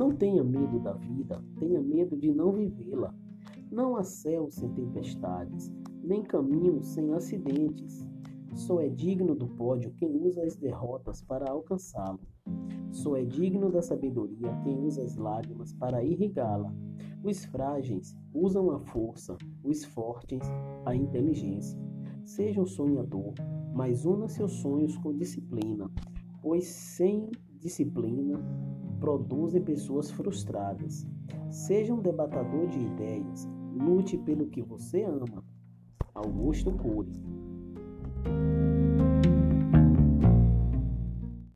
Não tenha medo da vida, tenha medo de não vivê-la. Não há céu sem tempestades, nem caminho sem acidentes. Só é digno do pódio quem usa as derrotas para alcançá-lo. Só é digno da sabedoria quem usa as lágrimas para irrigá-la. Os frágeis usam a força, os fortes a inteligência. Seja um sonhador, mas una seus sonhos com disciplina, pois sem disciplina produzem pessoas frustradas. Seja um debatador de ideias, lute pelo que você ama. Augusto Cury